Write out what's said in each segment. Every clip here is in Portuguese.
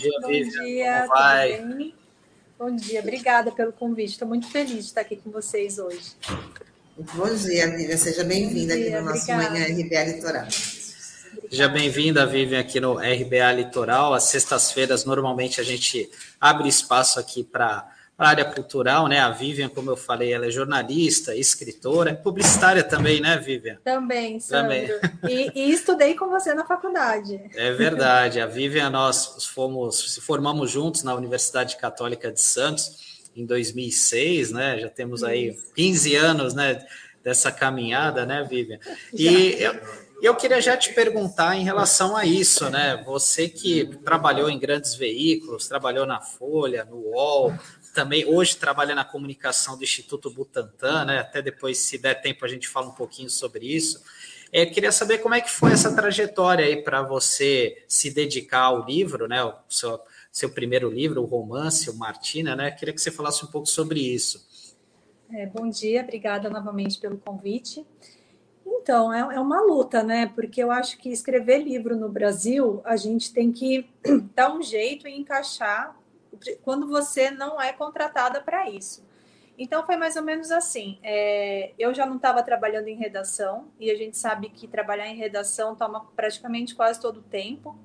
Dia, bom Vivian. Dia, Como vai? Bom dia, obrigada pelo convite. Estou muito feliz de estar aqui com vocês hoje. Bom dia, Vivian. Seja bem-vinda aqui no nosso obrigada. Manhã RBA Litoral. Seja bem-vinda, Vivian, aqui no RBA Litoral. Às sextas-feiras, normalmente, a gente abre espaço aqui para a área cultural, né? A Vivian, como eu falei, ela é jornalista, escritora, publicitária também, né, Vivian? Também, Sandro. Também. E, e, estudei com você na faculdade. É verdade. A Vivian, nós fomos, se formamos juntos na Universidade Católica de Santos em 2006, né? Já temos aí 15 anos, né? Dessa caminhada, né, Vivian? E eu, eu queria já te perguntar em relação a isso, né? Você que trabalhou em grandes veículos, trabalhou na Folha, no UOL, também hoje trabalha na comunicação do Instituto Butantan, né? Até depois, se der tempo, a gente fala um pouquinho sobre isso. É, queria saber como é que foi essa trajetória aí para você se dedicar ao livro, né? O seu, seu primeiro livro, o romance, o Martina, né? Queria que você falasse um pouco sobre isso. É, bom dia, obrigada novamente pelo convite. Então, é, é, uma luta, né? Porque eu acho que escrever livro no Brasil, a gente tem que dar um jeito e encaixar quando você não é contratada para isso. Então foi mais ou menos assim. É, eu já não estava trabalhando em redação, e a gente sabe que trabalhar em redação toma praticamente quase todo o tempo.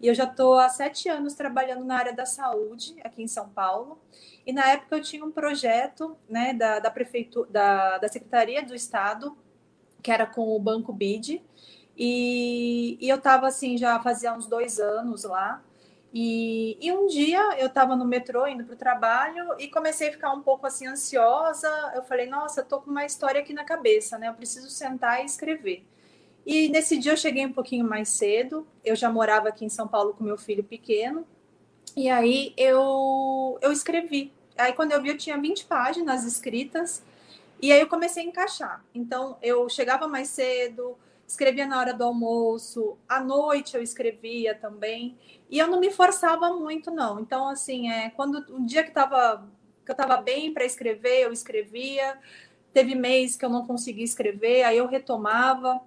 E eu já estou há sete anos trabalhando na área da saúde aqui em São Paulo. E na época eu tinha um projeto né, da, da prefeitura, da, da Secretaria do Estado, que era com o Banco BID. E, e eu estava assim, já fazia uns dois anos lá. E, e um dia eu estava no metrô indo para o trabalho e comecei a ficar um pouco assim ansiosa. Eu falei, nossa, estou com uma história aqui na cabeça, né? Eu preciso sentar e escrever. E nesse dia eu cheguei um pouquinho mais cedo. Eu já morava aqui em São Paulo com meu filho pequeno. E aí eu, eu escrevi. Aí quando eu vi, eu tinha 20 páginas escritas. E aí eu comecei a encaixar. Então eu chegava mais cedo, escrevia na hora do almoço, à noite eu escrevia também, e eu não me forçava muito, não. Então, assim, é, quando um dia que, tava, que eu estava bem para escrever, eu escrevia, teve mês que eu não conseguia escrever, aí eu retomava.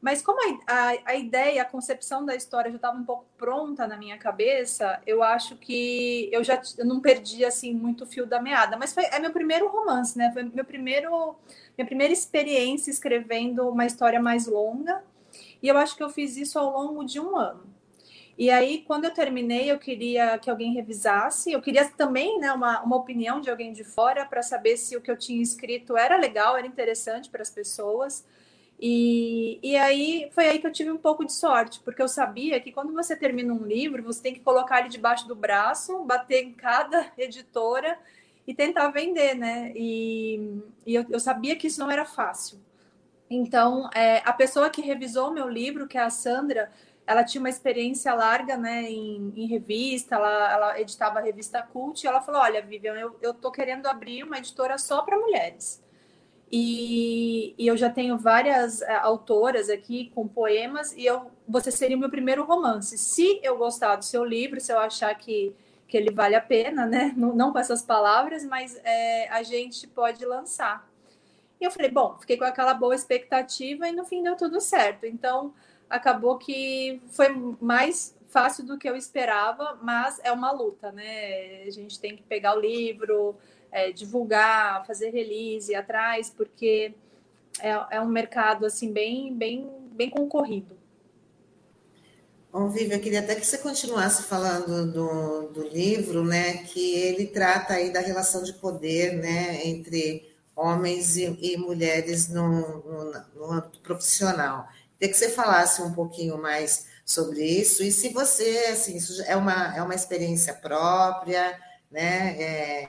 Mas como a, a, a ideia, a concepção da história já estava um pouco pronta na minha cabeça, eu acho que eu já eu não perdi assim muito o fio da meada. Mas foi, é meu primeiro romance, né? Foi meu primeiro, minha primeira experiência escrevendo uma história mais longa. E eu acho que eu fiz isso ao longo de um ano. E aí, quando eu terminei, eu queria que alguém revisasse. Eu queria também né, uma, uma opinião de alguém de fora para saber se o que eu tinha escrito era legal, era interessante para as pessoas. E, e aí foi aí que eu tive um pouco de sorte, porque eu sabia que quando você termina um livro, você tem que colocar ele debaixo do braço, bater em cada editora e tentar vender, né? E, e eu, eu sabia que isso não era fácil. Então, é, a pessoa que revisou meu livro, que é a Sandra, ela tinha uma experiência larga né, em, em revista, ela, ela, editava a revista Cult, e ela falou: Olha, Vivian, eu, eu tô querendo abrir uma editora só para mulheres. E, e, eu já tenho várias uh, autoras aqui com poemas, e eu, você seria o meu primeiro romance. Se eu gostar do seu livro, se eu achar que, que ele vale a pena, né? Não, não com essas palavras, mas é, a gente pode lançar. E eu falei, bom, fiquei com aquela boa expectativa e no fim deu tudo certo. Então, acabou que foi mais fácil do que eu esperava, mas é uma luta, né? A gente tem que pegar o livro, é, divulgar, fazer release atrás, porque é, é, um mercado assim bem, bem, bem concorrido. Bom, Vivi, eu queria até que você continuasse falando do, do livro, né? Que ele trata aí da relação de poder, né? Entre homens e, e mulheres no, no, no âmbito profissional. Queria que você falasse um pouquinho mais sobre isso e se você, assim, isso é uma, é uma experiência própria, né? É,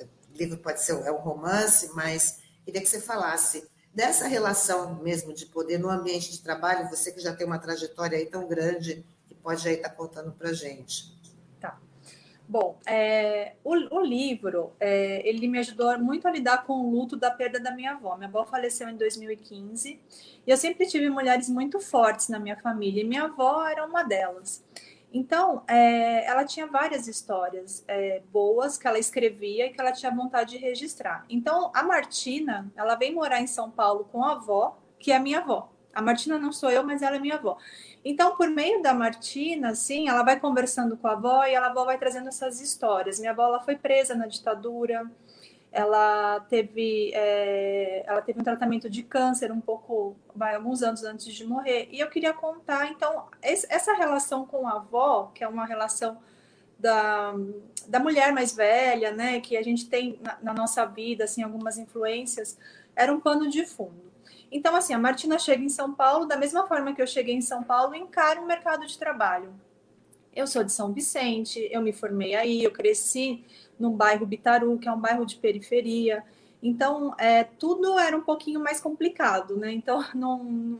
o livro pode ser é um romance, mas queria que você falasse dessa relação mesmo de poder no ambiente de trabalho, você que já tem uma trajetória aí tão grande, que pode aí estar contando para gente. Tá. Bom, é, o, o, livro, é, ele me ajudou muito a lidar com o luto da perda da minha avó. Minha avó faleceu em 2015 e eu sempre tive mulheres muito fortes na minha família e minha avó era uma delas. Então, é, ela tinha várias histórias é, boas que ela escrevia e que ela tinha vontade de registrar. Então, a Martina, ela vem morar em São Paulo com a avó, que é minha avó. A Martina não sou eu, mas ela é minha avó. Então, por meio da Martina, assim, ela vai conversando com a avó e a avó vai trazendo essas histórias. Minha avó ela foi presa na ditadura, ela teve, é, ela teve um tratamento de câncer um pouco, vai, alguns anos antes de morrer. E eu queria contar, então, essa relação com a avó, que é uma relação da, da mulher mais velha, né, que a gente tem na, na nossa vida, assim, algumas influências, era um pano de fundo. Então, assim, a Martina chega em São Paulo, da mesma forma que eu cheguei em São Paulo, encaro o mercado de trabalho. Eu sou de São Vicente, eu me formei aí, eu cresci no bairro Bitaru, que é um bairro de periferia. Então, é, tudo era um pouquinho mais complicado, né? Então, não,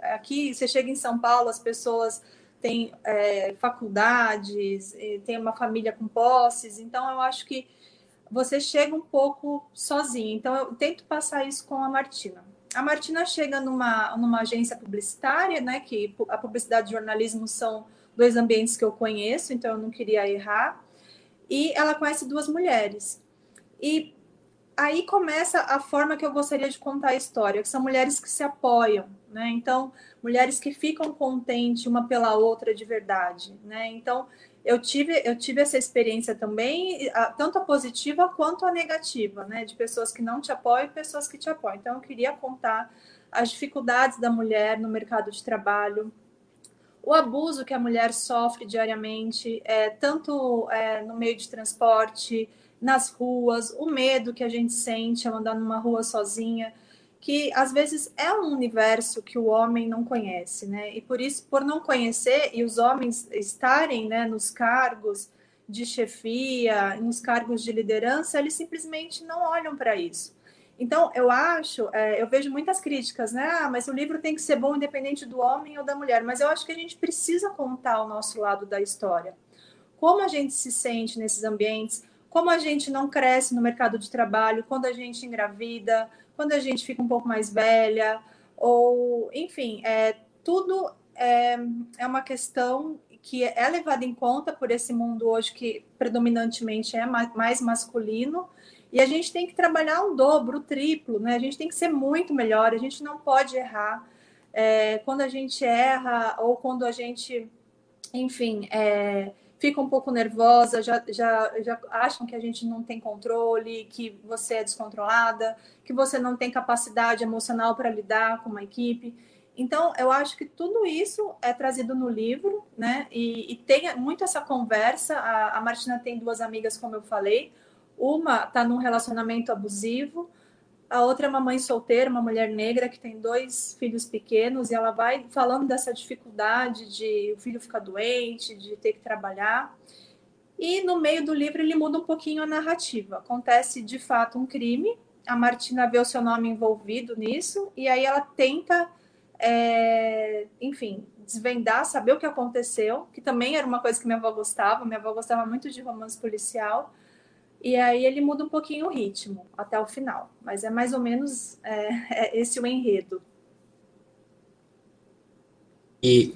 aqui você chega em São Paulo, as pessoas têm é, faculdades, têm uma família com posses, então eu acho que você chega um pouco sozinho. Então, eu tento passar isso com a Martina. A Martina chega numa, numa agência publicitária, né? Que a publicidade e jornalismo são dois ambientes que eu conheço, então eu não queria errar e ela conhece duas mulheres. E aí começa a forma que eu gostaria de contar a história, que são mulheres que se apoiam, né? Então, mulheres que ficam contentes uma pela outra de verdade, né? Então, eu tive, eu tive essa experiência também, tanto a positiva quanto a negativa, né? De pessoas que não te apoiam e pessoas que te apoiam. Então, eu queria contar as dificuldades da mulher no mercado de trabalho, o abuso que a mulher sofre diariamente, é, tanto é, no meio de transporte, nas ruas, o medo que a gente sente ao andar numa rua sozinha, que às vezes é um universo que o homem não conhece, né? E por isso, por não conhecer e os homens estarem né, nos cargos de chefia, nos cargos de liderança, eles simplesmente não olham para isso. Então, eu acho, é, eu vejo muitas críticas, né? Ah, mas o livro tem que ser bom independente do homem ou da mulher. Mas eu acho que a gente precisa contar o nosso lado da história. Como a gente se sente nesses ambientes, como a gente não cresce no mercado de trabalho, quando a gente engravida, quando a gente fica um pouco mais velha, ou, enfim, é, tudo é, é uma questão que é levada em conta por esse mundo hoje que predominantemente é mais masculino e a gente tem que trabalhar o dobro, o triplo, né? A gente tem que ser muito melhor, a gente não pode errar. É, quando a gente erra ou quando a gente, enfim, é, fica um pouco nervosa, já, já, já acham que a gente não tem controle, que você é descontrolada, que você não tem capacidade emocional para lidar com uma equipe. Então, eu acho que tudo isso é trazido no livro, né? E, e tem muito essa conversa. A, a Martina tem duas amigas, como eu falei. Uma está num relacionamento abusivo, a outra é uma mãe solteira, uma mulher negra que tem dois filhos pequenos, e ela vai falando dessa dificuldade de o filho ficar doente, de ter que trabalhar. E no meio do livro ele muda um pouquinho a narrativa. Acontece de fato um crime, a Martina vê o seu nome envolvido nisso, e aí ela tenta, é, enfim, desvendar, saber o que aconteceu, que também era uma coisa que minha avó gostava. Minha avó gostava muito de romance policial. E aí ele muda um pouquinho o ritmo até o final, mas é mais ou menos é, é esse o enredo. E,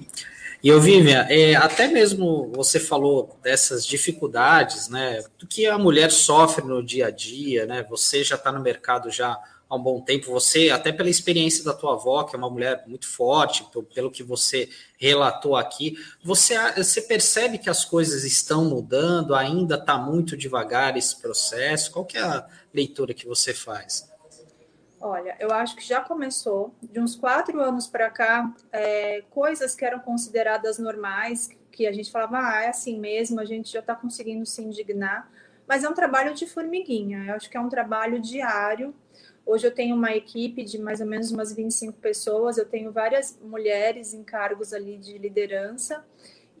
e eu, Vivian, é, até mesmo você falou dessas dificuldades, né, do que a mulher sofre no dia a dia, né, você já está no mercado já há um bom tempo. Você, até pela experiência da tua avó, que é uma mulher muito forte, pelo que você relatou aqui, você, você percebe que as coisas estão mudando, ainda está muito devagar esse processo? Qual que é a leitura que você faz? Olha, eu acho que já começou, de uns quatro anos para cá, é, coisas que eram consideradas normais, que a gente falava, ah, é assim mesmo, a gente já está conseguindo se indignar, mas é um trabalho de formiguinha, eu acho que é um trabalho diário, Hoje eu tenho uma equipe de mais ou menos umas 25 pessoas, eu tenho várias mulheres em cargos ali de liderança,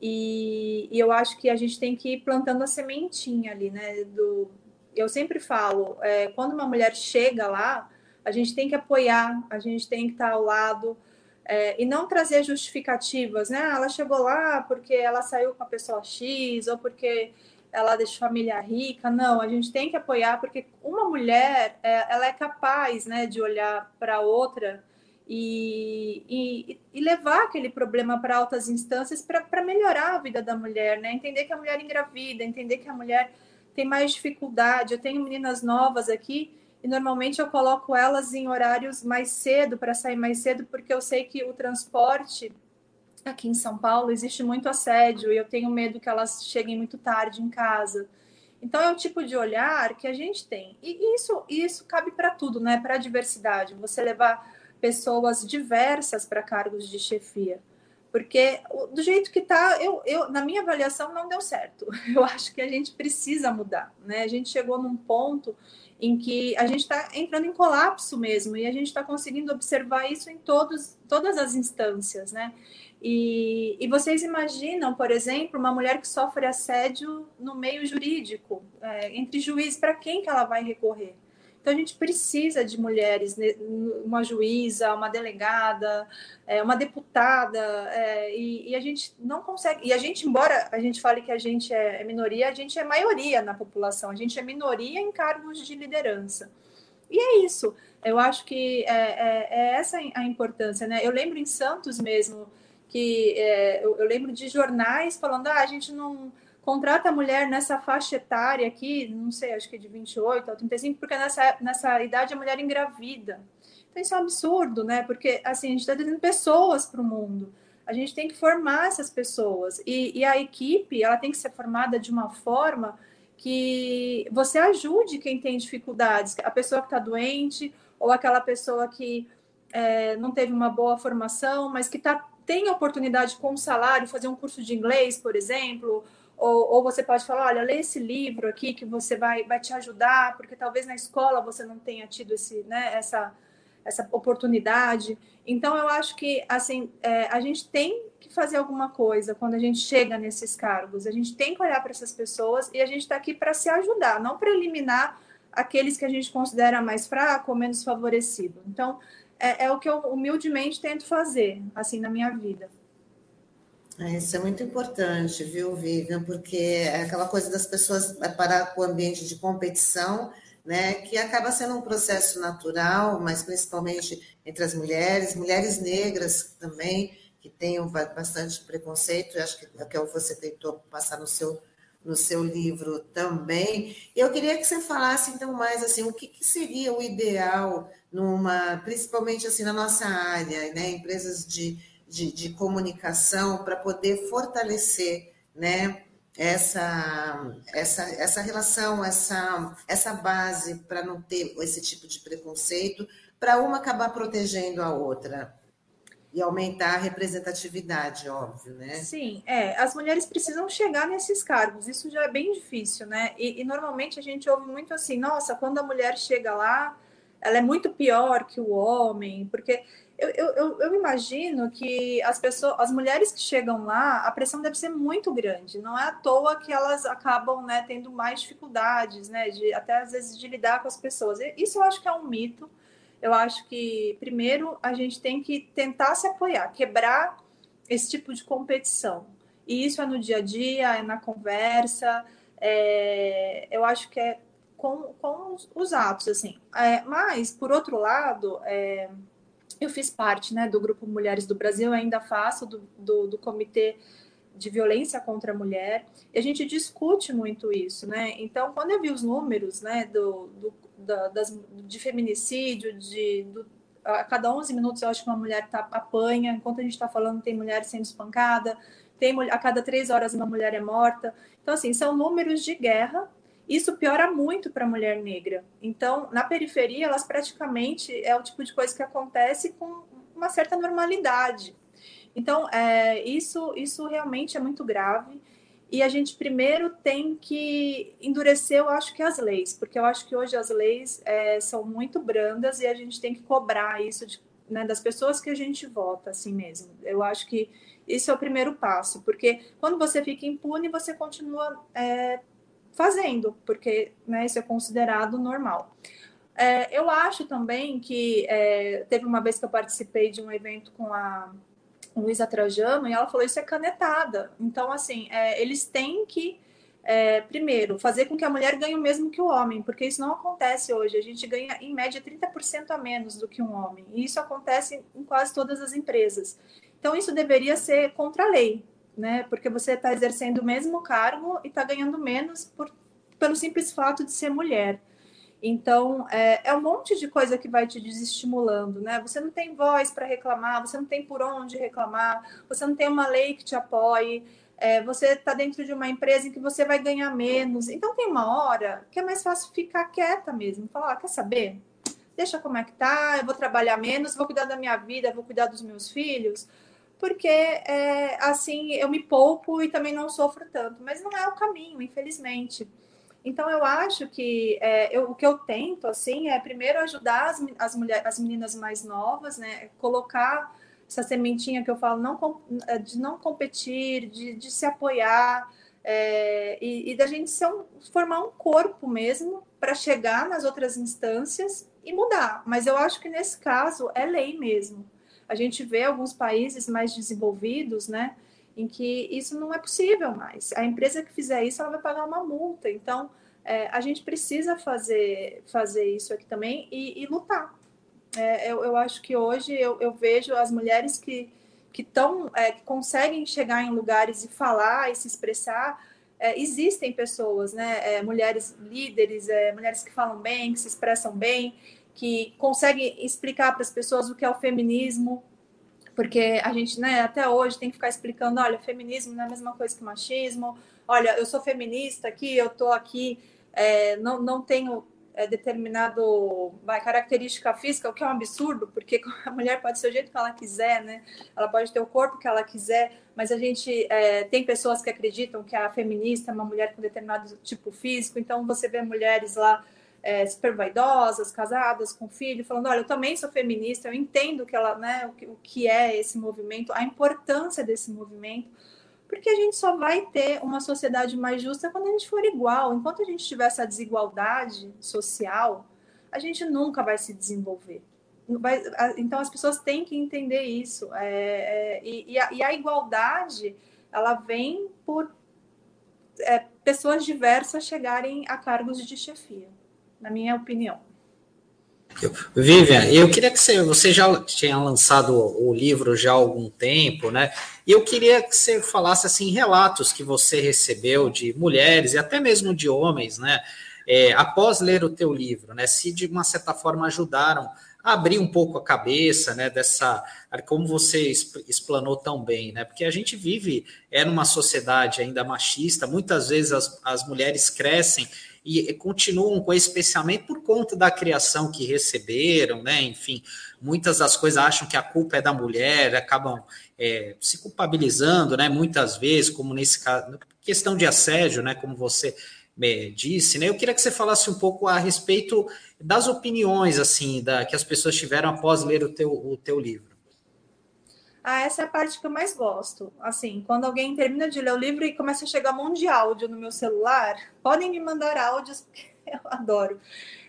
e, e eu acho que a gente tem que ir plantando a sementinha ali, né? Do, eu sempre falo, é, quando uma mulher chega lá, a gente tem que apoiar, a gente tem que estar ao lado, é, e não trazer justificativas, né? Ah, ela chegou lá porque ela saiu com a pessoa X, ou porque ela é de família rica, não, a gente tem que apoiar, porque uma mulher, é, ela é capaz, né, de olhar para outra e, e, e, levar aquele problema para altas instâncias para melhorar a vida da mulher, né, entender que a mulher engravida, entender que a mulher tem mais dificuldade, eu tenho meninas novas aqui, e normalmente eu coloco elas em horários mais cedo, para sair mais cedo, porque eu sei que o transporte aqui em São Paulo existe muito assédio e eu tenho medo que elas cheguem muito tarde em casa. Então é o tipo de olhar que a gente tem. E isso, isso cabe para tudo, né? Para a diversidade. Você levar pessoas diversas para cargos de chefia. Porque do jeito que está, eu, eu, na minha avaliação, não deu certo. Eu acho que a gente precisa mudar. Né? A gente chegou num ponto em que a gente está entrando em colapso mesmo, e a gente está conseguindo observar isso em todos, todas as instâncias, né? E, e, vocês imaginam, por exemplo, uma mulher que sofre assédio no meio jurídico, é, entre juízes, para quem que ela vai recorrer? Então a gente precisa de mulheres, né, uma juíza, uma delegada, é, uma deputada, é, e, a gente não consegue. E a gente, embora a gente fale que a gente é, é minoria, a gente é maioria na população, a gente é minoria em cargos de liderança. E é isso. Eu acho que é, é essa a importância, né? Eu lembro em Santos mesmo que é, eu, eu, lembro de jornais falando, ah, a gente não contrata a mulher nessa faixa etária aqui, não sei, acho que é de 28 a 35, porque nessa, nessa idade a mulher engravida. Então isso é um absurdo, né? Porque assim, a gente está trazendo pessoas para o mundo. A gente tem que formar essas pessoas. E, e a equipe, ela tem que ser formada de uma forma que você ajude quem tem dificuldades, a pessoa que está doente, ou aquela pessoa que é, não teve uma boa formação, mas que tá, tem oportunidade com salário, fazer um curso de inglês, por exemplo, ou, ou, você pode falar, olha, lê esse livro aqui que você vai, vai te ajudar, porque talvez na escola você não tenha tido esse, né, essa, essa oportunidade. Então, eu acho que assim é, a gente tem que fazer alguma coisa quando a gente chega nesses cargos. A gente tem que olhar para essas pessoas e a gente está aqui para se ajudar, não para eliminar aqueles que a gente considera mais fraco ou menos favorecido. Então, é, é o que eu humildemente tento fazer, assim, na minha vida. É, isso é muito importante, viu, Vivian? Porque é aquela coisa das pessoas parar com o ambiente de competição, né, que acaba sendo um processo natural, mas principalmente entre as mulheres, mulheres negras também, que têm bastante preconceito, acho que é o que você tentou passar no seu, no seu livro também. Eu queria que você falasse, então, mais assim, o que, que seria o ideal numa, principalmente assim na nossa área, né, empresas de de, de comunicação para poder fortalecer né, essa, essa, essa relação, essa, essa base para não ter esse tipo de preconceito, para uma acabar protegendo a outra e aumentar a representatividade, óbvio, né? Sim, é. As mulheres precisam chegar nesses cargos, isso já é bem difícil, né? E, e normalmente a gente ouve muito assim, nossa, quando a mulher chega lá, ela é muito pior que o homem, porque eu, eu, eu, imagino que as pessoas, as mulheres que chegam lá, a pressão deve ser muito grande. Não é à toa que elas acabam né, tendo mais dificuldades, né? De, até às vezes de lidar com as pessoas. Isso eu acho que é um mito. Eu acho que primeiro a gente tem que tentar se apoiar, quebrar esse tipo de competição. E isso é no dia a dia, é na conversa. É, eu acho que é com, com os atos, assim. É, mas, por outro lado, é, eu fiz parte né, do Grupo Mulheres do Brasil, ainda faço do, do, do, Comitê de Violência contra a Mulher, e a gente discute muito isso, né? Então, quando eu vi os números né, do, do da, das, de feminicídio, de, do, a cada 11 minutos eu acho que uma mulher tá, apanha, enquanto a gente está falando, tem mulher sendo espancada, tem a cada três horas uma mulher é morta. Então, assim, são números de guerra isso piora muito para a mulher negra. Então, na periferia, elas praticamente é o tipo de coisa que acontece com uma certa normalidade. Então, é, isso, isso realmente é muito grave. E a gente primeiro tem que endurecer, eu acho que as leis, porque eu acho que hoje as leis é, são muito brandas e a gente tem que cobrar isso de, né, das pessoas que a gente vota, assim mesmo. Eu acho que isso é o primeiro passo, porque quando você fica impune, você continua é, fazendo, porque né, isso é considerado normal. É, eu acho também que é, teve uma vez que eu participei de um evento com a Luísa Trajano e ela falou isso é canetada. Então, assim, é, eles têm que, é, primeiro, fazer com que a mulher ganhe o mesmo que o homem, porque isso não acontece hoje. A gente ganha, em média, 30% a menos do que um homem. E isso acontece em quase todas as empresas. Então, isso deveria ser contra a lei, né? Porque você está exercendo o mesmo cargo e está ganhando menos por, pelo simples fato de ser mulher. Então, é, é, um monte de coisa que vai te desestimulando, né? Você não tem voz para reclamar, você não tem por onde reclamar, você não tem uma lei que te apoie, é, você está dentro de uma empresa em que você vai ganhar menos. Então, tem uma hora que é mais fácil ficar quieta mesmo, falar: ah, quer saber? Deixa como é que tá, eu vou trabalhar menos, vou cuidar da minha vida, vou cuidar dos meus filhos, porque é, assim eu me poupo e também não sofro tanto. Mas não é o caminho, infelizmente. Então, eu acho que é, eu, o que eu tento, assim, é primeiro ajudar as, as, mulheres, as meninas mais novas, né? Colocar essa sementinha que eu falo, não, é, de não competir, de, de se apoiar, é, e, e, da gente um, formar um corpo mesmo para chegar nas outras instâncias e mudar. Mas eu acho que nesse caso é lei mesmo. A gente vê alguns países mais desenvolvidos, né? Em que isso não é possível mais. A empresa que fizer isso, ela vai pagar uma multa. Então, é, a gente precisa fazer, fazer isso aqui também e, e lutar. É, eu, eu, acho que hoje eu, eu vejo as mulheres que, que, tão, é, que conseguem chegar em lugares e falar e se expressar. É, existem pessoas, né? É, mulheres líderes, é, mulheres que falam bem, que se expressam bem, que conseguem explicar para as pessoas o que é o feminismo, porque a gente, né, até hoje tem que ficar explicando, olha, feminismo não é a mesma coisa que machismo, olha, eu sou feminista aqui, eu tô aqui, é, não, não tenho é, determinado característica física, o que é um absurdo, porque a mulher pode ser o jeito que ela quiser, né? Ela pode ter o corpo que ela quiser, mas a gente é, tem pessoas que acreditam que a feminista é uma mulher com determinado tipo físico, então você vê mulheres lá é, super vaidosas, casadas, com filho, falando: olha, eu também sou feminista, eu entendo que ela, né, o, que, o que é esse movimento, a importância desse movimento, porque a gente só vai ter uma sociedade mais justa quando a gente for igual. Enquanto a gente tiver essa desigualdade social, a gente nunca vai se desenvolver. Vai, então as pessoas têm que entender isso. É, é, e, a, e, a, igualdade ela vem por é, pessoas diversas chegarem a cargos de chefia na minha opinião. Vivian, eu queria que você, você já tinha lançado o livro já há algum tempo, né? E eu queria que você falasse assim relatos que você recebeu de mulheres e até mesmo de homens, né? É, após ler o teu livro, né? Se de uma certa forma ajudaram a abrir um pouco a cabeça, né? Dessa, como você explanou tão bem, né? Porque a gente vive é numa sociedade ainda machista. Muitas vezes as, as mulheres crescem e continuam com esse especialmente por conta da criação que receberam, né? Enfim, muitas das coisas acham que a culpa é da mulher, acabam é, se culpabilizando, né? Muitas vezes, como nesse caso, questão de assédio, né? Como você é, disse, né? Eu queria que você falasse um pouco a respeito das opiniões, assim, da, que as pessoas tiveram após ler o teu, o teu livro. Ah, essa é a parte que eu mais gosto. Assim, quando alguém termina de ler o livro e começa a chegar um monte de áudio no meu celular, podem me mandar áudios, porque eu adoro.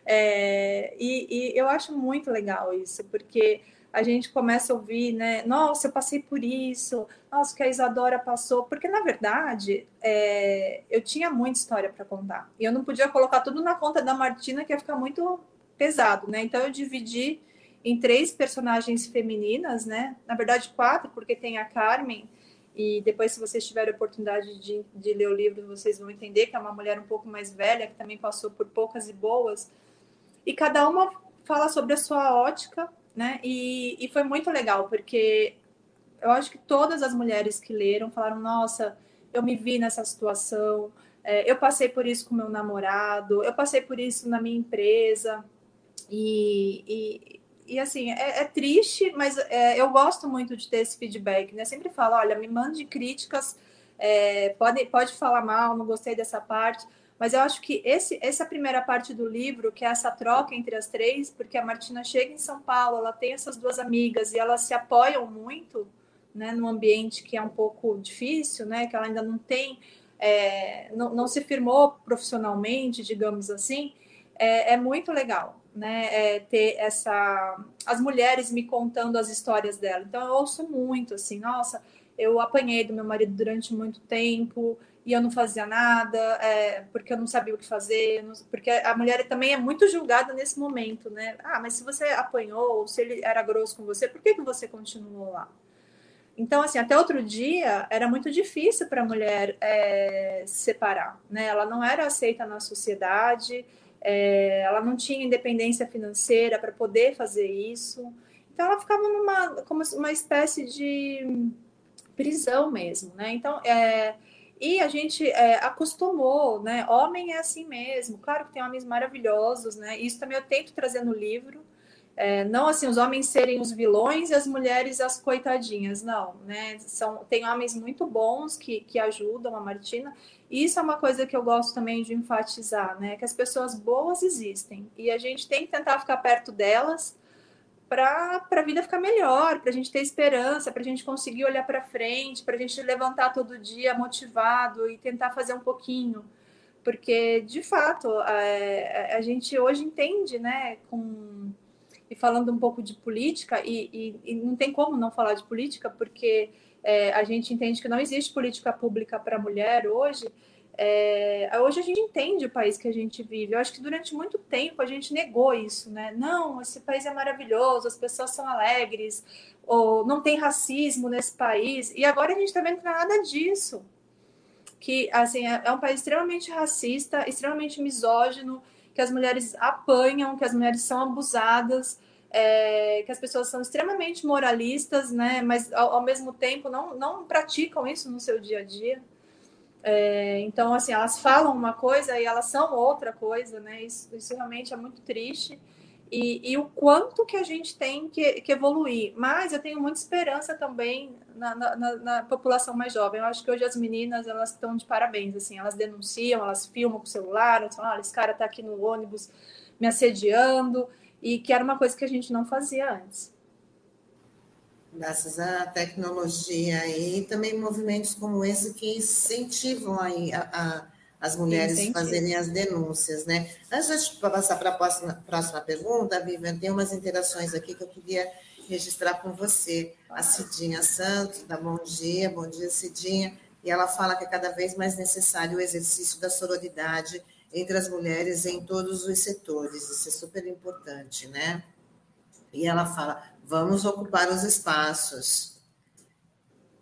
É, e, e eu acho muito legal isso, porque a gente começa a ouvir, né? Nossa, eu passei por isso, nossa, que a Isadora passou. Porque, na verdade, é, eu tinha muita história para contar. E eu não podia colocar tudo na conta da Martina, que ia ficar muito pesado, né? Então, eu dividi em três personagens femininas, né? Na verdade, quatro, porque tem a Carmen, e depois, se vocês tiverem oportunidade de, de, ler o livro, vocês vão entender que é uma mulher um pouco mais velha, que também passou por poucas e boas. E cada uma fala sobre a sua ótica, né? E, e foi muito legal, porque eu acho que todas as mulheres que leram falaram: nossa, eu me vi nessa situação, é, eu passei por isso com meu namorado, eu passei por isso na minha empresa. E, e, e assim, é, é triste, mas é, eu gosto muito de ter esse feedback, né? Sempre falo, olha, me mande críticas, é, pode, pode falar mal, não gostei dessa parte, mas eu acho que esse, essa primeira parte do livro, que é essa troca entre as três, porque a Martina chega em São Paulo, ela tem essas duas amigas e elas se apoiam muito, né, num ambiente que é um pouco difícil, né, que ela ainda não tem, é, não, não se firmou profissionalmente, digamos assim, é, é muito legal né, é, ter essa as mulheres me contando as histórias dela. Então eu ouço muito assim, nossa, eu apanhei do meu marido durante muito tempo e eu não fazia nada, é, porque eu não sabia o que fazer, não, porque a mulher também é muito julgada nesse momento, né? Ah, mas se você apanhou, se ele era grosso com você, por que, que você continuou lá? Então, assim, até outro dia era muito difícil para a mulher é, se separar, né? Ela não era aceita na sociedade, é, ela não tinha independência financeira para poder fazer isso. Então ela ficava numa como uma espécie de prisão mesmo, né? Então é, e a gente é, acostumou, né? Homem é assim mesmo. Claro que tem homens maravilhosos, né? Isso também eu tento trazer no livro. É, não assim os homens serem os vilões e as mulheres as coitadinhas, não, né? São, tem homens muito bons que, que ajudam a Martina. Isso é uma coisa que eu gosto também de enfatizar, né? Que as pessoas boas existem e a gente tem que tentar ficar perto delas para a vida ficar melhor, para a gente ter esperança, para a gente conseguir olhar para frente, para a gente levantar todo dia motivado e tentar fazer um pouquinho. Porque, de fato, a, a gente hoje entende, né, com, e falando um pouco de política, e, e, e não tem como não falar de política, porque é, a gente entende que não existe política pública para mulher hoje, é, hoje a gente entende o país que a gente vive. Eu acho que durante muito tempo a gente negou isso, né? Não, esse país é maravilhoso, as pessoas são alegres, ou não tem racismo nesse país. E agora a gente está vendo que não é nada disso. Que assim é, é um país extremamente racista, extremamente misógino, que as mulheres apanham, que as mulheres são abusadas. É, que as pessoas são extremamente moralistas, né? Mas ao, ao mesmo tempo não, não praticam isso no seu dia a dia. É, então, assim, elas falam uma coisa e elas são outra coisa, né? Isso, isso realmente é muito triste. E, e, o quanto que a gente tem que, que, evoluir. Mas eu tenho muita esperança também na, na, na, população mais jovem. Eu acho que hoje as meninas elas estão de parabéns. Assim, elas denunciam, elas filmam com o celular, elas falam, ah, esse cara está aqui no ônibus me assediando, e que era uma coisa que a gente não fazia antes graças à tecnologia e também movimentos como esse que incentivam a, a, as mulheres a fazerem as denúncias, né? Antes de passar para a próxima, próxima pergunta, Vivian, tem umas interações aqui que eu queria registrar com você. A Cidinha Santos, da Bom Dia, Bom Dia Cidinha, e ela fala que é cada vez mais necessário o exercício da sororidade entre as mulheres em todos os setores, isso é super importante, né? E ela fala: vamos ocupar os espaços.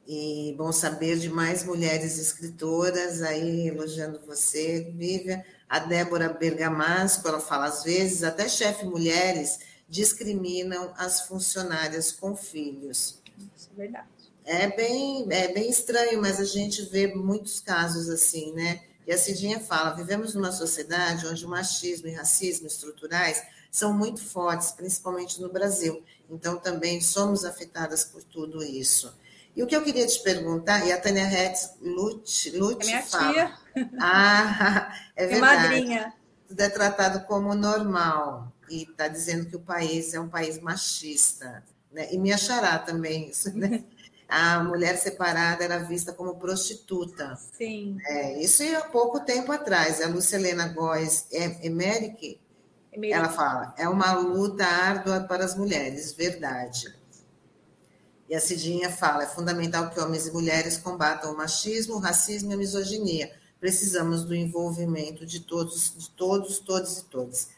E bom saber de mais mulheres escritoras aí elogiando você, Vivian. A Débora Bergamasco, ela fala, às vezes, até chefe mulheres discriminam as funcionárias com filhos. Isso é verdade. É bem, é bem estranho, mas a gente vê muitos casos assim, né? E a Cidinha fala: vivemos numa sociedade onde o machismo e racismo estruturais são muito fortes, principalmente no Brasil. Então, também somos afetadas por tudo isso. E o que eu queria te perguntar, e a Tânia Hetz Lute, Lute é minha fala, tia. Ah, é verdade. madrinha. Tudo é tratado como normal. E está dizendo que o país é um país machista. Né? E me achará também isso, né? A mulher separada era vista como prostituta. Sim. É, isso há pouco tempo atrás. A Lucelena Góes Emerick ela fala, é uma luta árdua para as mulheres, verdade. E a Cidinha fala, é fundamental que homens e mulheres combatam o machismo, o racismo e a misoginia. Precisamos do envolvimento de todos, de todos, todos e todas.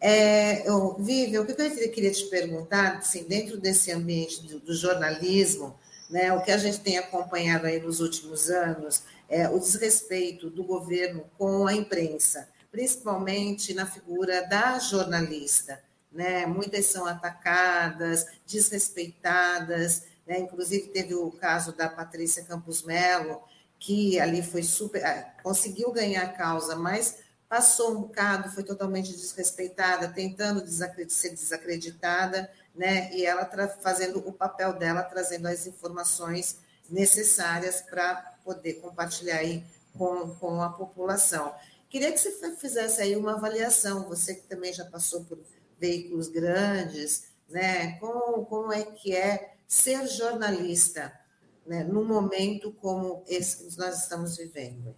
É, eu, Vivi, o que eu queria te perguntar, assim, dentro desse ambiente do, do jornalismo, né, o que a gente tem acompanhado aí nos últimos anos é o desrespeito do governo com a imprensa principalmente na figura da jornalista. Né? Muitas são atacadas, desrespeitadas, né? inclusive teve o caso da Patrícia Campos Melo, que ali foi super, ah, conseguiu ganhar a causa, mas passou um bocado, foi totalmente desrespeitada, tentando ser desacreditada, né? E ela fazendo o papel dela, trazendo as informações necessárias para poder compartilhar aí com, com a população. Queria que você fizesse aí uma avaliação, você que também já passou por veículos grandes, né? Como, como é que é ser jornalista né? num momento como esse que nós estamos vivendo?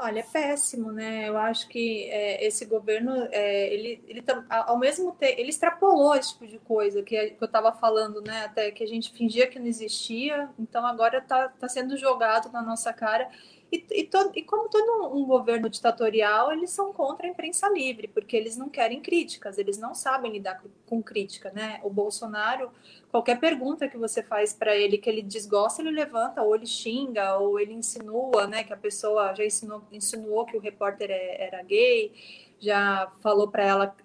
Olha, é péssimo, né? Eu acho que é, esse governo, é, ele, ele ao mesmo tempo, ele extrapolou esse tipo de coisa que, que eu estava falando, né? Até que a gente fingia que não existia, então agora está tá sendo jogado na nossa cara E, e, e como todo um governo ditatorial, eles são contra a imprensa livre, porque eles não querem críticas, eles não sabem lidar com, com crítica, né? O Bolsonaro, qualquer pergunta que você faz para ele que ele desgosta, ele levanta, ou ele xinga, ou ele insinua, né? Que a pessoa já insinuou, insinuou que o repórter é, era gay, já falou para ela,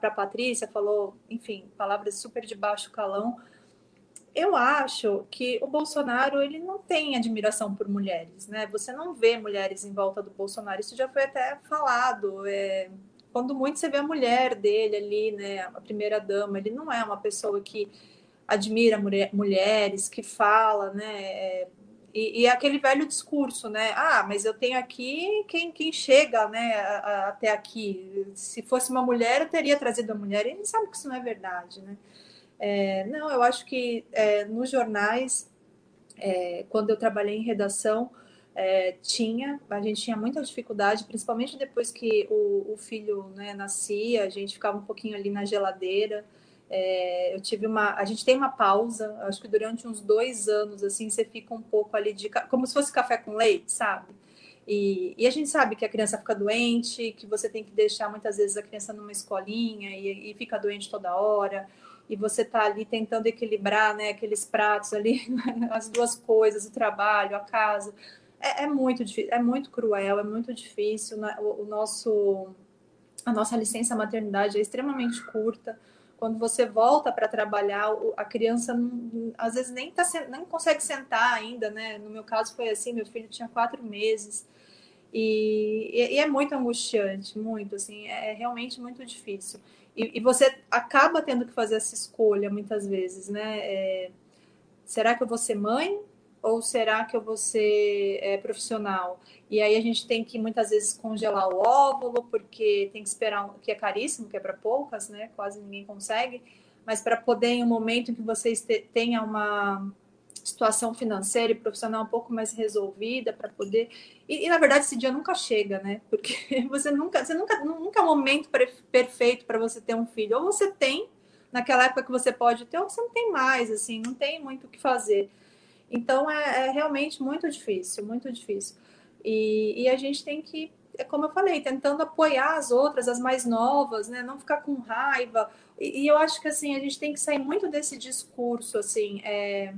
para Patrícia, falou, enfim, palavras super de baixo calão eu acho que o Bolsonaro ele não tem admiração por mulheres, né? Você não vê mulheres em volta do Bolsonaro. Isso já foi até falado. É, quando muito você vê a mulher dele ali, né? A primeira dama, ele não é uma pessoa que admira mulher, mulheres, que fala, né? É, e, e, é aquele velho discurso, né? Ah, mas eu tenho aqui quem, quem chega, né? A, a, até aqui. Se fosse uma mulher, eu teria trazido a mulher. E ele sabe que isso não é verdade, né? É, não, eu acho que é, nos jornais, é, quando eu trabalhei em redação, é, tinha, a gente tinha muita dificuldade, principalmente depois que o, o filho né, nascia, a gente ficava um pouquinho ali na geladeira. É, eu tive uma, a gente tem uma pausa, acho que durante uns dois anos, assim, você fica um pouco ali de, como se fosse café com leite, sabe? E, e, a gente sabe que a criança fica doente, que você tem que deixar muitas vezes a criança numa escolinha e, e fica doente toda hora e você está ali tentando equilibrar né, aqueles pratos ali, as duas coisas, o trabalho, a casa. É, é muito difícil, é muito cruel, é muito difícil. Né? O, o, nosso, a nossa licença maternidade é extremamente curta. Quando você volta para trabalhar, a criança às vezes nem, tá, nem consegue sentar ainda, né? No meu caso foi assim, meu filho tinha quatro meses. E, e, é muito angustiante, muito, assim, é realmente muito difícil. E, e, você acaba tendo que fazer essa escolha muitas vezes, né? É, será que eu vou ser mãe ou será que eu vou ser é, profissional? E aí a gente tem que muitas vezes congelar o óvulo, porque tem que esperar, que é caríssimo, que é para poucas, né? Quase ninguém consegue. Mas para poder, em um momento em que você tenha uma situação financeira e profissional um pouco mais resolvida para poder. E, e, na verdade esse dia nunca chega, né? Porque você nunca, você nunca, nunca é um momento perfeito para você ter um filho. Ou você tem naquela época que você pode ter, ou você não tem mais, assim, não tem muito o que fazer. Então é, é realmente muito difícil, muito difícil. E, e, a gente tem que, é como eu falei, tentando apoiar as outras, as mais novas, né? Não ficar com raiva. E, e eu acho que assim a gente tem que sair muito desse discurso, assim. É,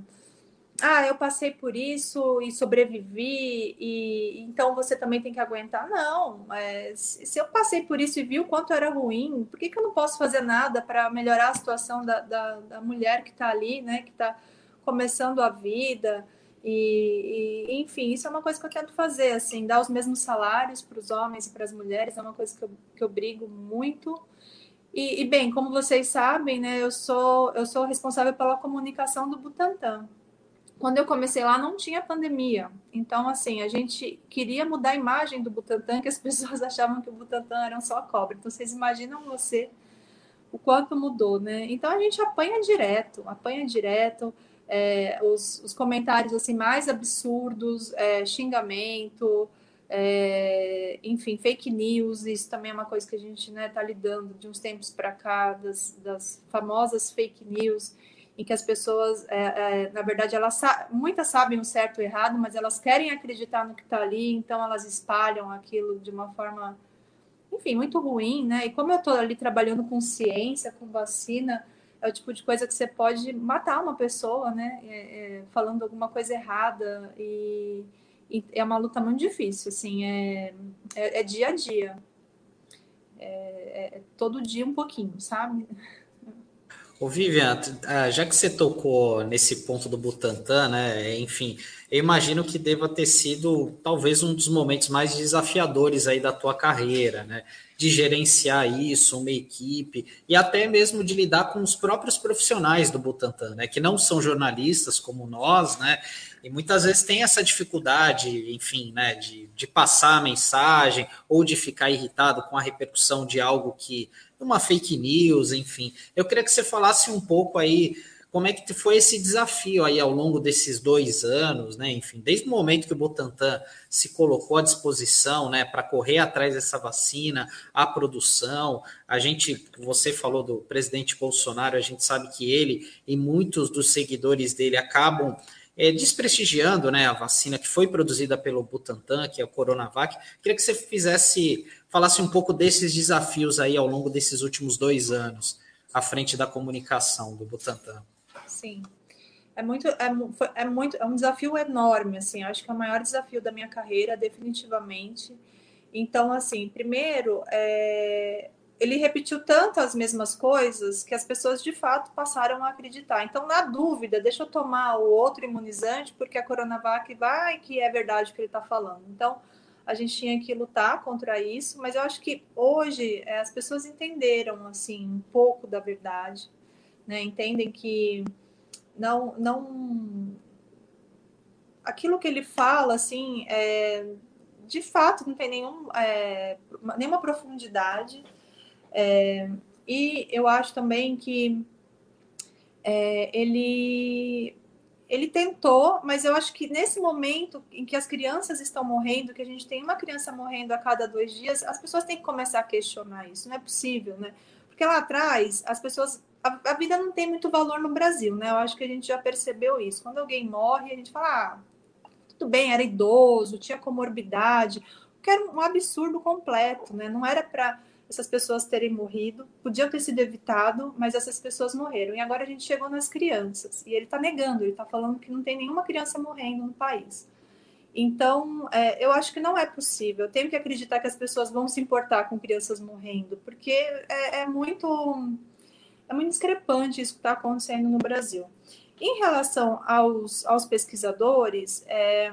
ah, eu passei por isso e sobrevivi, e então você também tem que aguentar. Não, mas se eu passei por isso e vi o quanto era ruim, por que, que eu não posso fazer nada para melhorar a situação da, da, da mulher que está ali, né, que está começando a vida? E, e, enfim, isso é uma coisa que eu tento fazer, assim, dar os mesmos salários para os homens e para as mulheres, é uma coisa que eu, que eu brigo muito. E, e, bem, como vocês sabem, né, eu sou, eu sou responsável pela comunicação do Butantan quando eu comecei lá não tinha pandemia. Então, assim, a gente queria mudar a imagem do Butantan, que as pessoas achavam que o Butantan era só cobra. Então, vocês imaginam você o quanto mudou, né? Então, a gente apanha direto, apanha direto. É, os, os, comentários assim mais absurdos, é, xingamento, é, enfim, fake news, isso também é uma coisa que a gente está né, tá lidando de uns tempos para cá, das, das famosas fake news em que as pessoas, é, é, na verdade, elas muitas sabem o certo e o errado, mas elas querem acreditar no que está ali, então elas espalham aquilo de uma forma, enfim, muito ruim, né? E como eu estou ali trabalhando com ciência, com vacina, é o tipo de coisa que você pode matar uma pessoa, né? É, é falando alguma coisa errada e, e, é uma luta muito difícil, assim, é, é, é dia a dia, é, é todo dia um pouquinho, sabe? Ô Vivian, ah, já que você tocou nesse ponto do Butantan, né? Enfim, eu imagino que deva ter sido talvez um dos momentos mais desafiadores aí da tua carreira, né? De gerenciar isso, uma equipe, e até mesmo de lidar com os próprios profissionais do Butantan, né? Que não são jornalistas como nós, né? E muitas vezes tem essa dificuldade, enfim, né? De, de passar a mensagem ou de ficar irritado com a repercussão de algo que uma fake news, enfim. Eu queria que você falasse um pouco aí como é que foi esse desafio aí ao longo desses dois anos, né? Enfim, desde o momento que o Butantan se colocou à disposição, né, para correr atrás dessa vacina, a produção, a gente, você falou do presidente Bolsonaro, a gente sabe que ele e muitos dos seguidores dele acabam é, desprestigiando né, a vacina que foi produzida pelo Butantan, que é o Coronavac. Queria que você fizesse, falasse um pouco desses desafios aí ao longo desses últimos dois anos, à frente da comunicação do Butantan. Sim. É muito, é, é muito, é um desafio enorme, assim, acho que é o maior desafio da minha carreira, definitivamente. Então, assim, primeiro, é, ele repetiu tanto as mesmas coisas que as pessoas de fato passaram a acreditar. Então, na dúvida, deixa eu tomar o outro imunizante, porque a Coronavac vai que é verdade o que ele está falando. Então, a gente tinha que lutar contra isso, mas eu acho que hoje é, as pessoas entenderam assim um pouco da verdade, né? Entendem que não, não aquilo que ele fala assim, é, de fato não tem nenhum, é, nenhuma profundidade é, e eu acho também que é, ele ele tentou, mas eu acho que nesse momento em que as crianças estão morrendo, que a gente tem uma criança morrendo a cada dois dias, as pessoas têm que começar a questionar isso. Não é possível, né? Porque lá atrás as pessoas a, a, vida não tem muito valor no Brasil, né? Eu acho que a gente já percebeu isso. Quando alguém morre, a gente fala, ah, tudo bem, era idoso, tinha comorbidade, que era um absurdo completo, né? Não era para essas pessoas terem morrido, podiam ter sido evitado, mas essas pessoas morreram. E agora a gente chegou nas crianças, e ele está negando, ele está falando que não tem nenhuma criança morrendo no país. Então, é, eu acho que não é possível. Eu tenho que acreditar que as pessoas vão se importar com crianças morrendo, porque é, é muito é muito discrepante isso que está acontecendo no Brasil. Em relação aos, aos pesquisadores, é,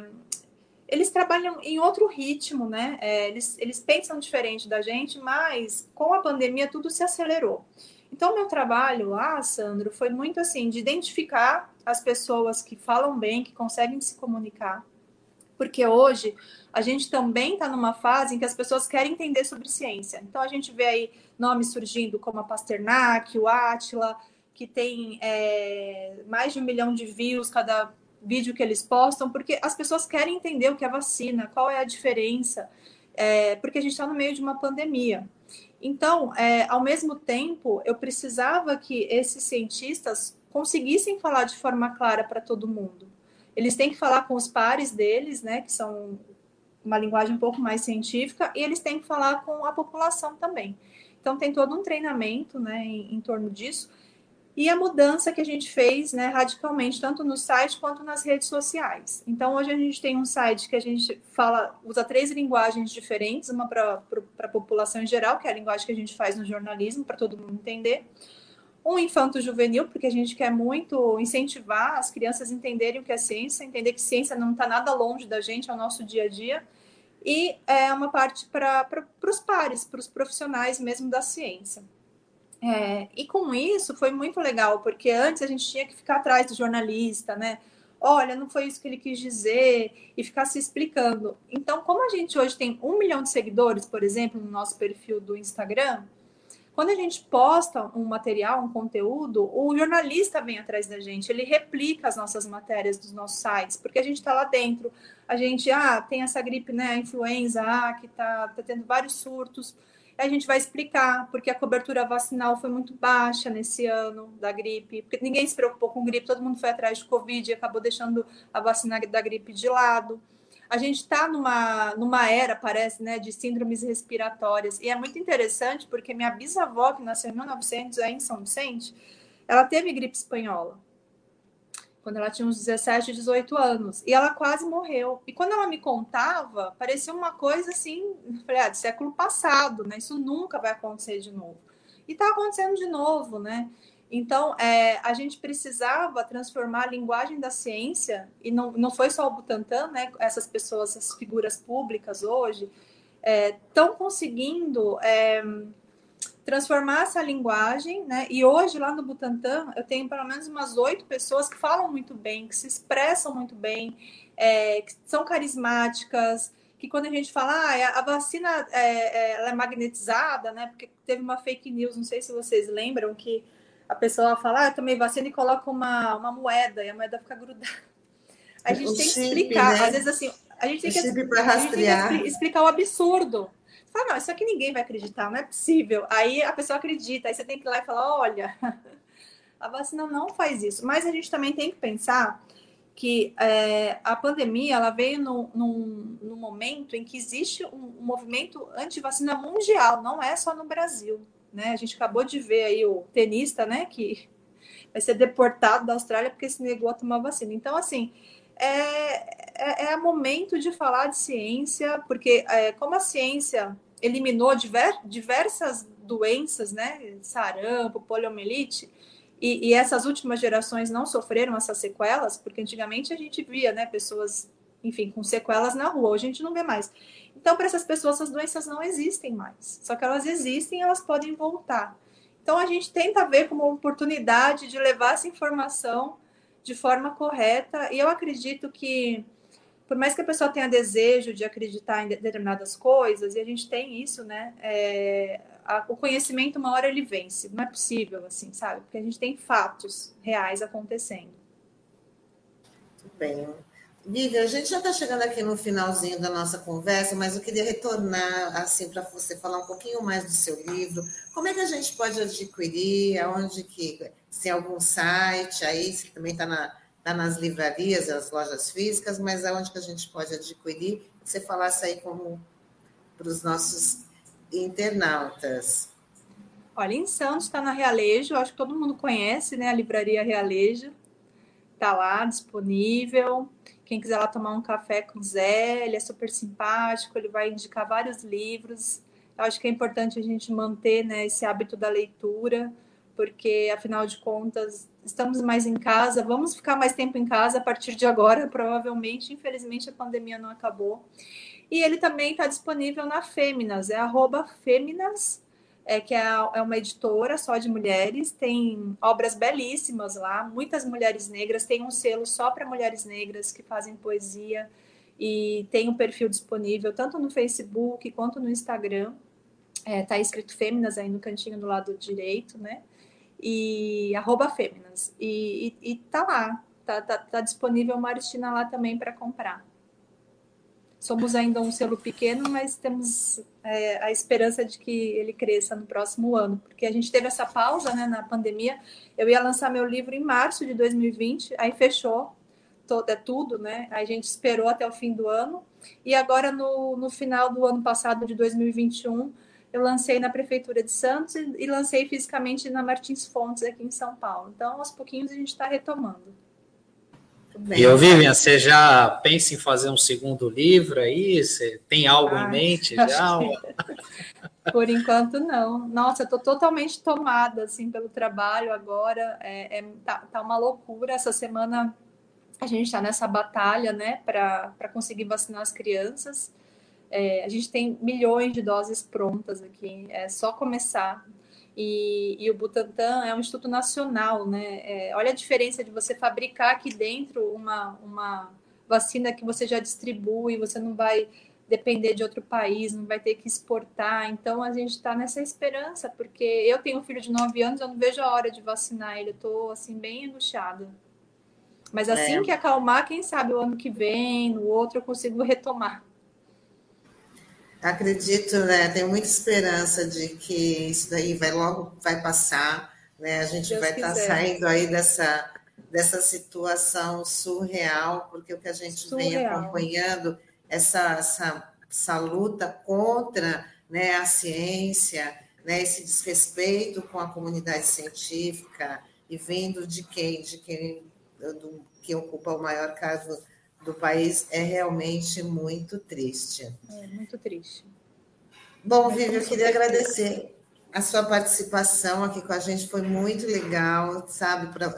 eles trabalham em outro ritmo, né? É, eles, eles pensam diferente da gente, mas com a pandemia tudo se acelerou. Então, meu trabalho lá, Sandro, foi muito assim, de identificar as pessoas que falam bem, que conseguem se comunicar, porque hoje a gente também está numa fase em que as pessoas querem entender sobre ciência. Então, a gente vê aí nomes surgindo como a Pasternak, o Atila, que tem é, mais de um milhão de views cada vídeo que eles postam, porque as pessoas querem entender o que é vacina, qual é a diferença, é, porque a gente está no meio de uma pandemia. Então, é, ao mesmo tempo, eu precisava que esses cientistas conseguissem falar de forma clara para todo mundo. Eles têm que falar com os pares deles, né, que são uma linguagem um pouco mais científica, e eles têm que falar com a população também. Então, tem todo um treinamento né, em, em torno disso e a mudança que a gente fez né, radicalmente, tanto no site quanto nas redes sociais. Então, hoje a gente tem um site que a gente fala, usa três linguagens diferentes, uma para a população em geral, que é a linguagem que a gente faz no jornalismo, para todo mundo entender. Um infanto-juvenil, porque a gente quer muito incentivar as crianças a entenderem o que é ciência, entender que ciência não está nada longe da gente, é o nosso dia a dia. E é uma parte para os pares, para os profissionais mesmo da ciência. É, e com isso foi muito legal, porque antes a gente tinha que ficar atrás do jornalista, né? Olha, não foi isso que ele quis dizer, e ficar se explicando. Então, como a gente hoje tem um milhão de seguidores, por exemplo, no nosso perfil do Instagram, quando a gente posta um material, um conteúdo, o jornalista vem atrás da gente, ele replica as nossas matérias dos nossos sites, porque a gente está lá dentro. A gente, ah, tem essa gripe, né, a influenza, ah, que está tá tendo vários surtos a gente vai explicar porque a cobertura vacinal foi muito baixa nesse ano da gripe, porque ninguém se preocupou com gripe, todo mundo foi atrás de Covid e acabou deixando a vacina da gripe de lado. A gente está numa, numa era, parece, né, de síndromes respiratórias. E é muito interessante porque minha bisavó, que nasceu em 1900 aí em São Vicente, ela teve gripe espanhola quando ela tinha uns 17, 18 anos. E ela quase morreu. E quando ela me contava, parecia uma coisa assim, falei, ah, de século passado, né? Isso nunca vai acontecer de novo. E está acontecendo de novo, né? Então, é, a gente precisava transformar a linguagem da ciência, e não, não foi só o Butantan, né? Essas pessoas, essas figuras públicas hoje, estão é, conseguindo é, transformar essa linguagem, né? E hoje lá no Butantan eu tenho pelo menos umas oito pessoas que falam muito bem, que se expressam muito bem, é, que são carismáticas, que quando a gente fala ah, a vacina é, é, ela é magnetizada, né? Porque teve uma fake news, não sei se vocês lembram que a pessoa fala, ah, eu tomei vacina e coloca uma, uma moeda e a moeda fica grudada. A gente o tem que explicar, né? às vezes assim, a gente tem que, a gente tem que explicar o absurdo Fala, não, isso aqui ninguém vai acreditar, não é possível. Aí a pessoa acredita, aí você tem que ir lá e falar, olha, a vacina não faz isso. Mas a gente também tem que pensar que é, a pandemia ela veio no, num, num, momento em que existe um, um movimento anti-vacina mundial, não é só no Brasil. Né? A gente acabou de ver aí o tenista, né, que vai ser deportado da Austrália porque se negou a tomar vacina. Então, assim, é, é, é momento de falar de ciência, porque é, como a ciência eliminou diver, diversas doenças, né, sarampo, poliomielite, e, e, essas últimas gerações não sofreram essas sequelas, porque antigamente a gente via, né, pessoas, enfim, com sequelas na rua, hoje a gente não vê mais. Então, para essas pessoas, essas doenças não existem mais. Só que elas existem, elas podem voltar. Então, a gente tenta ver como uma oportunidade de levar essa informação de forma correta. E eu acredito que, por mais que a pessoa tenha desejo de acreditar em determinadas coisas, e a gente tem isso, né? É, a, o conhecimento, uma hora ele vence. Não é possível, assim, sabe? Porque a gente tem fatos reais acontecendo. Muito bem. Vivian, a gente já está chegando aqui no finalzinho da nossa conversa, mas eu queria retornar assim para você falar um pouquinho mais do seu livro. Como é que a gente pode adquirir? Aonde que se algum site aí, se também está na, tá nas livrarias, as lojas físicas, mas aonde que a gente pode adquirir? Você falasse aí como para os nossos internautas. Olha, em Santos está na Realejo, acho que todo mundo conhece, né? A livraria Realejo está lá disponível. Quem quiser lá tomar um café com o Zé, ele é super simpático, ele vai indicar vários livros. Eu acho que é importante a gente manter né, esse hábito da leitura, porque afinal de contas estamos mais em casa, vamos ficar mais tempo em casa a partir de agora, provavelmente. Infelizmente a pandemia não acabou. E ele também está disponível na Fêminas, é arroba Fêminas é, que é, é uma editora só de mulheres, tem obras belíssimas lá, muitas mulheres negras, tem um selo só para mulheres negras que fazem poesia e tem um perfil disponível tanto no Facebook quanto no Instagram. É, tá escrito Fêminas aí no cantinho do lado direito, né? E arroba Fêminas. E, e, e tá lá, tá, tá, tá disponível uma Aristina lá também para comprar. Somos ainda um selo pequeno, mas temos é, a esperança de que ele cresça no próximo ano, porque a gente teve essa pausa né, na pandemia. Eu ia lançar meu livro em março de 2020, aí fechou todo, é tudo, né? A gente esperou até o fim do ano, e agora no, no final do ano passado, de 2021, eu lancei na Prefeitura de Santos e, e lancei fisicamente na Martins Fontes, aqui em São Paulo. Então, aos pouquinhos, a gente está retomando. E eu, Vivian, você já pensa em fazer um segundo livro aí? Você tem algo Ai, em mente já? Que... Por enquanto, não. Nossa, eu estou totalmente tomada assim, pelo trabalho agora. É, é tá, tá, uma loucura. Essa semana a gente está nessa batalha né, para conseguir vacinar as crianças. É, a gente tem milhões de doses prontas aqui, é só começar. E, e, o Butantan é um instituto nacional, né? É, olha a diferença de você fabricar aqui dentro uma, uma vacina que você já distribui, você não vai depender de outro país, não vai ter que exportar. Então a gente está nessa esperança, porque eu tenho um filho de 9 anos, eu não vejo a hora de vacinar ele, eu estou assim bem angustiada. Mas assim é. que acalmar, quem sabe o ano que vem, no outro, eu consigo retomar. Acredito, né? Tenho muita esperança de que isso daí vai logo vai passar, né? A gente Deus vai estar tá saindo aí dessa dessa situação surreal, porque o que a gente surreal. vem acompanhando essa, essa essa luta contra, né, a ciência, né, esse desrespeito com a comunidade científica e vindo de quem, de quem do, que ocupa o maior cargo do país é realmente muito triste. É muito triste. Bom, Vivi, eu queria agradecer a sua participação aqui com a gente, foi muito legal, sabe? Pra,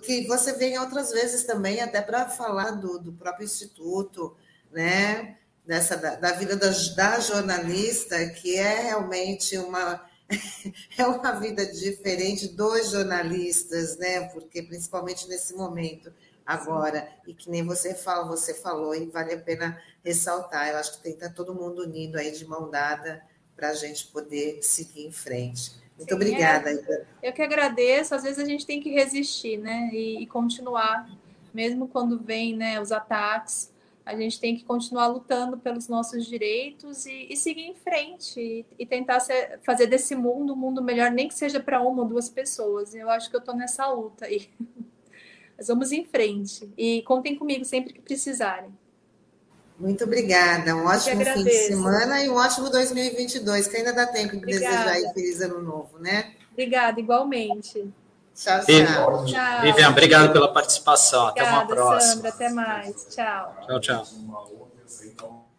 que você venha outras vezes também, até para falar do, do próprio Instituto, né? Dessa, da, da vida da, da jornalista, que é realmente uma é uma vida diferente dos jornalistas, né? Porque principalmente nesse momento agora, e que nem você fala, você falou, e vale a pena ressaltar. Eu acho que tem que estar todo mundo unido aí de mão dada para a gente poder seguir em frente. Muito Sim, obrigada. É, eu que agradeço. Às vezes a gente tem que resistir, né? E, e continuar, mesmo quando vem né, os ataques, a gente tem que continuar lutando pelos nossos direitos e, e seguir em frente e, e tentar ser, fazer desse mundo um mundo melhor, nem que seja para uma ou duas pessoas. Eu acho que eu estou nessa luta aí. Mas vamos em frente. E contem comigo sempre que precisarem. Muito obrigada. Um ótimo fim de semana e um ótimo 2022, que ainda dá tempo de obrigada. desejar aí feliz ano novo, né? Obrigada, igualmente. Tchau, tchau. tchau. Vivian, obrigado pela participação. Obrigada, até uma próxima. Sandra, até mais. Tchau. Tchau, tchau.